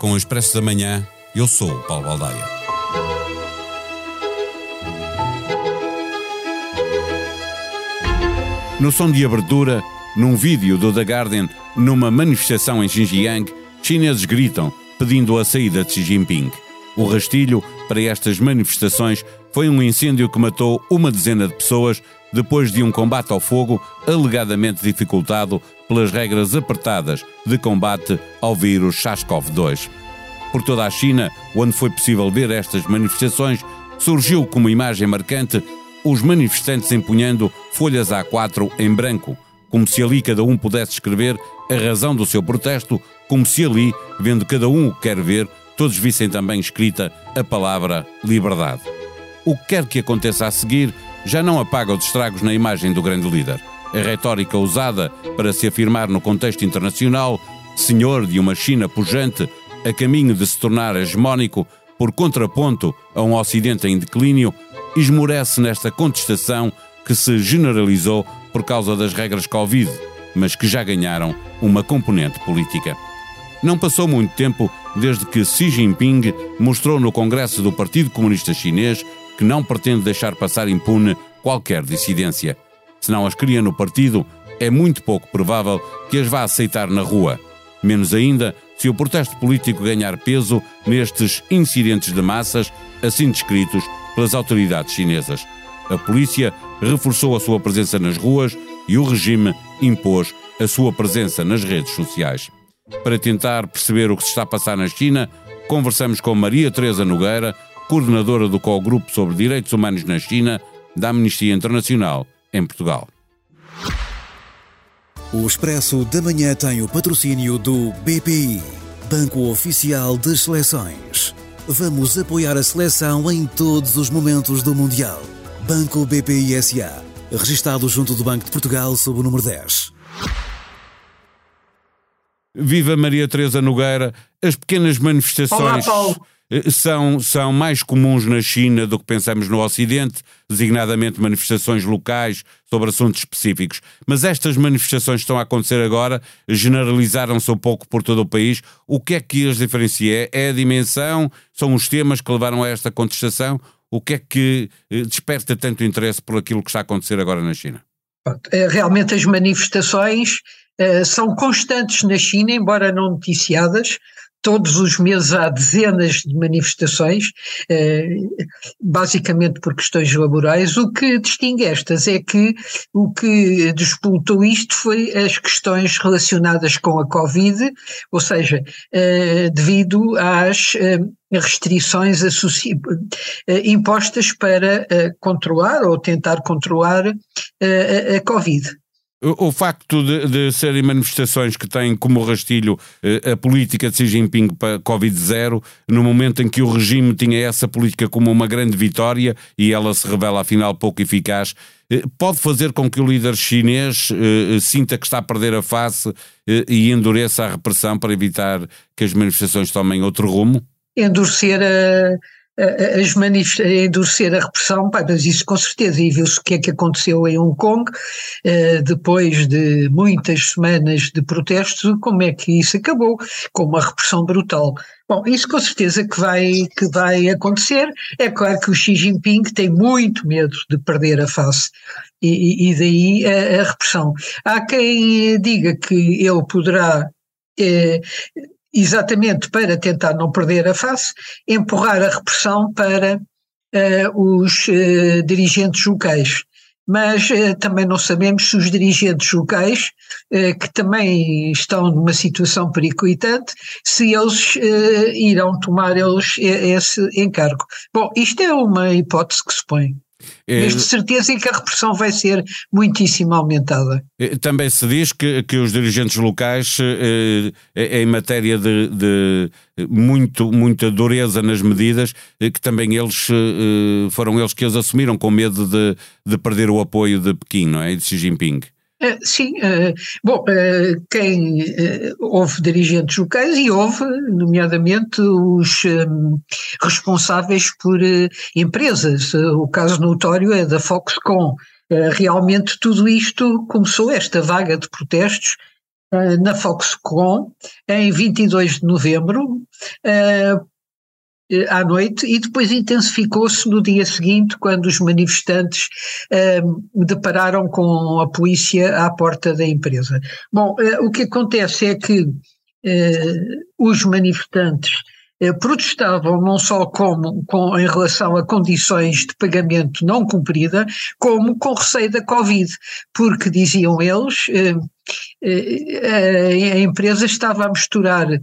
Com o Expresso da Manhã. Eu sou o Paulo Baldaia. No som de abertura, num vídeo do The Guardian, numa manifestação em Xinjiang, chineses gritam pedindo a saída de Xi Jinping. O rastilho para estas manifestações foi um incêndio que matou uma dezena de pessoas depois de um combate ao fogo alegadamente dificultado pelas regras apertadas de combate ao vírus SARS-CoV-2. Por toda a China, onde foi possível ver estas manifestações, surgiu como imagem marcante os manifestantes empunhando folhas A4 em branco, como se ali cada um pudesse escrever a razão do seu protesto, como se ali, vendo cada um o que quer ver, todos vissem também escrita a palavra liberdade. O que quer que aconteça a seguir já não apaga os estragos na imagem do grande líder. A retórica usada para se afirmar no contexto internacional, senhor de uma China pujante, a caminho de se tornar hegemónico por contraponto a um Ocidente em declínio, esmorece nesta contestação que se generalizou por causa das regras Covid, mas que já ganharam uma componente política. Não passou muito tempo desde que Xi Jinping mostrou no Congresso do Partido Comunista Chinês que não pretende deixar passar impune qualquer dissidência. Se não as cria no partido, é muito pouco provável que as vá aceitar na rua. Menos ainda se o protesto político ganhar peso nestes incidentes de massas, assim descritos pelas autoridades chinesas. A polícia reforçou a sua presença nas ruas e o regime impôs a sua presença nas redes sociais. Para tentar perceber o que se está a passar na China, conversamos com Maria Teresa Nogueira, coordenadora do Co-Grupo sobre Direitos Humanos na China, da Amnistia Internacional, em Portugal. O Expresso da Manhã tem o patrocínio do BPI, Banco Oficial das Seleções. Vamos apoiar a seleção em todos os momentos do Mundial. Banco BPI SA, registado junto do Banco de Portugal sob o número 10. Viva Maria Teresa Nogueira, as pequenas manifestações. Olá, Paulo. Eh, são, são mais comuns na China do que pensamos no Ocidente, designadamente manifestações locais sobre assuntos específicos. Mas estas manifestações que estão a acontecer agora generalizaram-se um pouco por todo o país. O que é que as diferencia? É a dimensão? São os temas que levaram a esta contestação? O que é que eh, desperta tanto interesse por aquilo que está a acontecer agora na China? Eh, realmente as manifestações uh, são constantes na China, embora não noticiadas, todos os meses há dezenas de manifestações, eh, basicamente por questões laborais. O que distingue estas é que o que disputou isto foi as questões relacionadas com a Covid, ou seja, eh, devido às eh, restrições impostas para controlar ou tentar controlar a Covid. O, facto de, de, serem manifestações que têm como rastilho eh, a política de Xi Jinping para Covid-0, no momento em que o regime tinha essa política como uma grande vitória e ela se revela afinal pouco eficaz, eh, pode fazer com que o líder chinês eh, sinta que está a perder a face e endureça a repressão para evitar que as manifestações tomem outro rumo? Endurecer a as manif a endurecer a repressão, pá, mas isso com certeza, e viu-se o que é que aconteceu em Hong Kong, uh, depois de muitas semanas de protestos, como é que isso acabou, com uma repressão brutal. Bom, isso com certeza que vai, que vai acontecer. É claro que o Xi Jinping tem muito medo de perder a face e, e daí a, a repressão. Há quem diga que ele poderá eh, exatamente para tentar não perder a face, empurrar a repressão para uh, os uh, dirigentes locais. Mas uh, também não sabemos se os dirigentes locais, que também estão numa situação periclitante, se eles irão tomar eles esse encargo. Bom, isto é uma hipótese que se põe. É, Mas de certeza que a repressão vai ser muitíssimo aumentada. É, também se diz que, que os dirigentes locais, eh, em matéria de, de, muito, muita dureza nas medidas, que também eles foram eles que os assumiram com medo de, de perder o apoio de Pequim, não é? De Xi Jinping. Uh, sim, uh, bom, uh, quem houve dirigentes locais e houve, nomeadamente, os um, responsáveis por empresas. o caso notório é da Foxconn. realmente tudo isto começou, esta vaga de protestos, na Foxconn em 22 de novembro, à noite e depois intensificou-se no dia seguinte, quando os manifestantes uh, depararam com a polícia à porta da empresa. Bom, uh, o que acontece é que os manifestantes protestavam não só como, com, em relação a condições de pagamento não cumprida, como com receio da Covid, porque diziam eles, a empresa estava a misturar eh,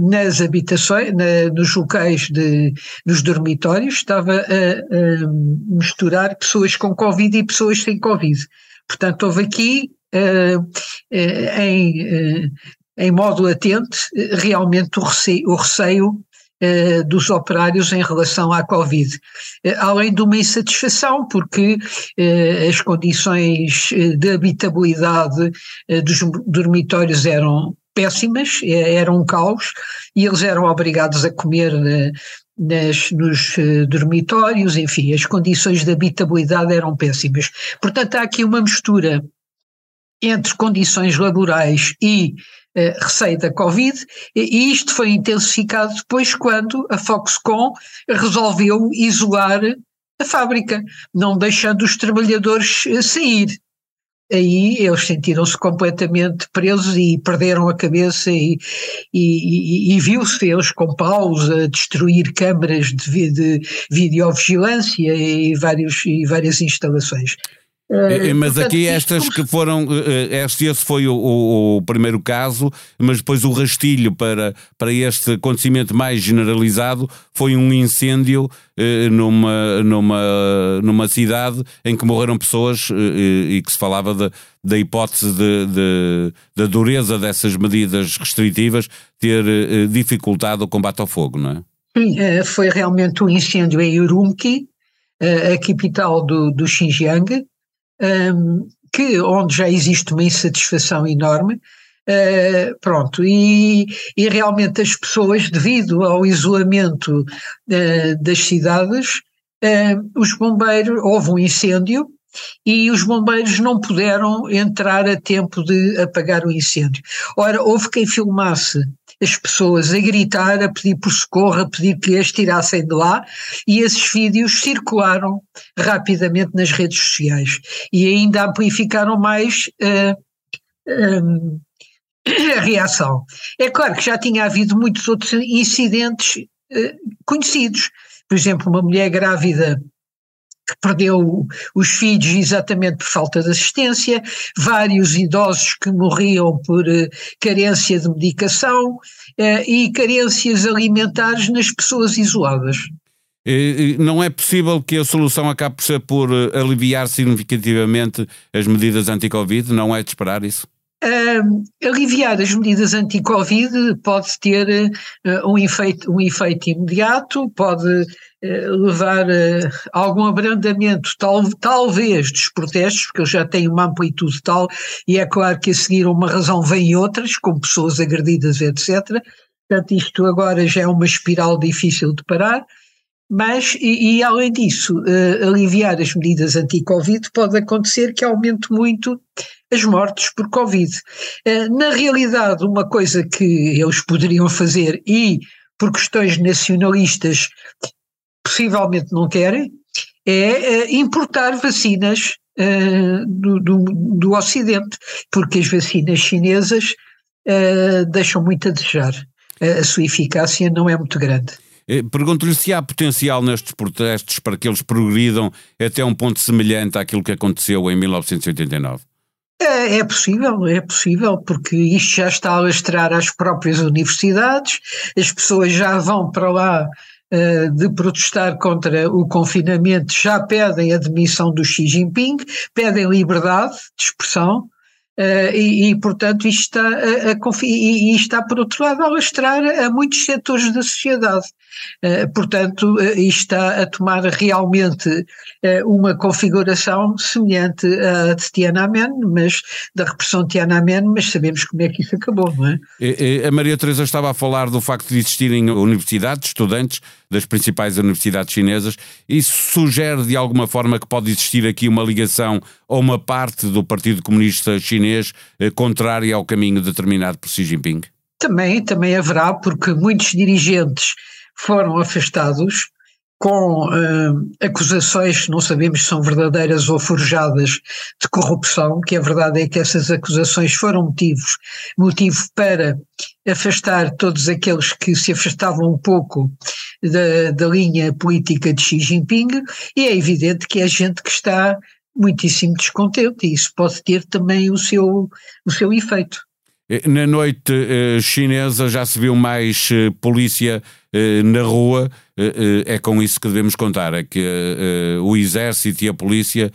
nas habitações, na, nos locais, de, nos dormitórios, estava a, a, misturar pessoas com Covid e pessoas sem Covid. Portanto, houve aqui, uh, uh, em, uh, em modo atento, realmente o receio, o receio dos operários em relação à Covid. além de uma insatisfação, porque as condições de habitabilidade dos dormitórios eram péssimas, é, era um caos, e eles eram obrigados a comer nas, nos eh, dormitórios, enfim, as condições de habitabilidade eram péssimas. Portanto, há aqui uma mistura entre condições laborais e uh, receio da Covid, e isto foi intensificado depois quando a Foxconn resolveu isolar a fábrica, não deixando os trabalhadores eh, sair aí eles sentiram-se completamente presos e perderam a cabeça e, e, e, e viu-se eles com paus a destruir câmaras de, de videovigilância e, vários, e várias instalações. É, mas aqui estas que foram, eh, este, esse foi o, o, primeiro caso, mas depois o rastilho para, para este acontecimento mais generalizado foi um incêndio eh, numa, numa, numa cidade em que morreram pessoas e que se falava de, da hipótese de, de, da dureza dessas medidas restritivas ter dificultado o combate ao fogo, não é? Sim, foi realmente um incêndio em Urumqi, a capital do, do Xinjiang, um, que, onde já existe uma insatisfação enorme, Uh, pronto, e, e, realmente as pessoas, devido ao isolamento uh, das cidades, uh, os bombeiros, houve um incêndio e os bombeiros não puderam entrar a tempo de apagar o incêndio. Ora, houve quem filmasse as pessoas a gritar, a pedir por socorro, a pedir que as tirassem de lá, e esses vídeos circularam rapidamente nas redes sociais e ainda amplificaram mais uh, um, a reação. É claro que já tinha havido muitos outros incidentes uh, conhecidos. Por exemplo, uma mulher grávida que perdeu os filhos exatamente por falta de assistência, vários idosos que morriam por uh, carência de medicação uh, e carências alimentares nas pessoas isoladas. Não é possível que a solução acabe por ser por eh, aliviar significativamente as medidas anti-Covid? Não é de esperar isso? Uh, aliviar as medidas anti-Covid pode ter uh, um, efeito, um efeito imediato, pode uh, levar a algum abrandamento, tal, talvez, dos protestos, porque eles já têm uma amplitude tal, e é claro que a seguir uma razão vem outras, com pessoas agredidas, etc. Portanto, isto agora já é uma espiral difícil de parar. Mas, e, e, além disso, uh, aliviar as medidas anti-Covid, pode acontecer que aumente muito as mortes por Covid. Uh, na realidade, uma coisa que eles poderiam fazer e, por questões nacionalistas, possivelmente não querem, é uh, importar vacinas do, do, do, Ocidente, porque as vacinas chinesas deixam muito a desejar. a sua eficácia não é muito grande. Eh, pergunto-lhe se há potencial nestes protestos para que eles progridam até um ponto semelhante àquilo que aconteceu em 1989. É, é, possível, é possível, porque isto já está a lastrar às próprias universidades, as pessoas já vão para lá uh, de protestar contra o confinamento, já pedem a demissão do Xi Jinping, pedem liberdade de expressão, Uh, e, e, portanto, isto está, a, a, e, e está, por outro lado, a alastrar a muitos setores da sociedade. Uh, portanto, uh, isto está a tomar realmente uma configuração semelhante à de Tiananmen, mas da repressão de Tiananmen, mas sabemos como é que isso acabou, não é? A Maria Teresa estava a falar do facto de existirem universidades, estudantes das principais universidades chinesas. Isso sugere de alguma forma que pode existir aqui uma ligação ou uma parte do Partido Comunista Chinês eh, contrária ao caminho determinado por Xi Jinping? Também, também haverá, porque muitos dirigentes foram afastados com uh, acusações não sabemos se são verdadeiras ou forjadas de corrupção, que a verdade é que essas acusações foram motivos, motivo para afastar todos aqueles que se afastavam um pouco da, da linha política de Xi Jinping, e é evidente que é gente que está muitíssimo descontente, e isso pode ter também o seu, o seu efeito. Eh, na noite eh, chinesa já se viu mais eh, polícia na rua, é com isso que devemos contar, é que o exército e a polícia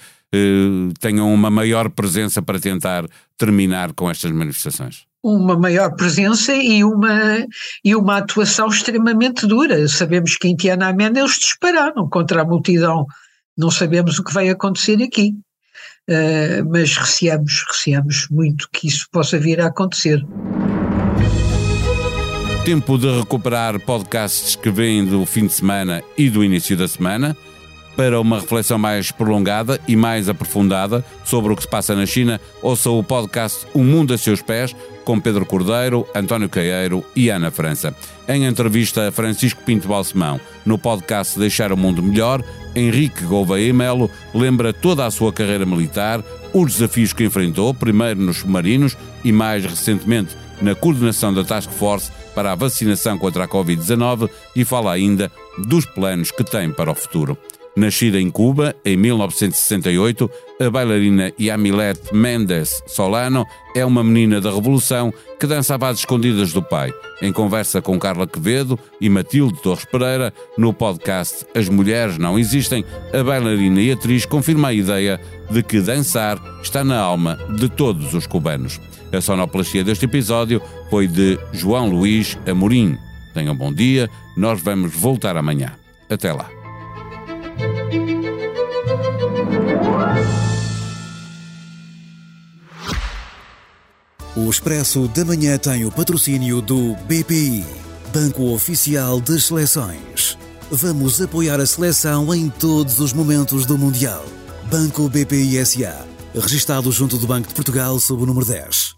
tenham uma maior presença para tentar terminar com estas manifestações. Uma maior presença e uma, e uma atuação extremamente dura. Sabemos que em Tiananmen eles dispararam contra a multidão. Não sabemos o que vai acontecer aqui. Uh, mas receamos, receamos muito que isso possa vir a acontecer. Tempo de recuperar podcasts que vêm do fim de semana e do início da semana para uma reflexão mais prolongada e mais aprofundada sobre o que se passa na China, ouça o podcast O Mundo a Seus Pés, com Pedro Cordeiro, António Caeiro e Ana França. Em entrevista a Francisco Pinto Balsemão, no podcast Deixar o Mundo Melhor, Henrique Gouveia Melo lembra toda a sua carreira militar, os desafios que enfrentou, primeiro nos submarinos e mais recentemente na coordenação da Task Force para a vacinação contra a Covid-19 e fala ainda dos planos que tem para o futuro. Nascida em Cuba em 1968, a bailarina Yamilet Mendes Solano é uma menina da Revolução que dançava às escondidas do pai. Em conversa com Carla Quevedo e Matilde Torres Pereira, no podcast As Mulheres Não Existem, a bailarina e atriz confirma a ideia de que dançar está na alma de todos os cubanos. A sonoplastia deste episódio foi de João Luís Amorim. Tenham bom dia, nós vamos voltar amanhã. Até lá. O Expresso da Manhã tem o patrocínio do BPI, Banco Oficial das Seleções. Vamos apoiar a seleção em todos os momentos do Mundial. Banco BPI SA, registado junto do Banco de Portugal sob o número 10.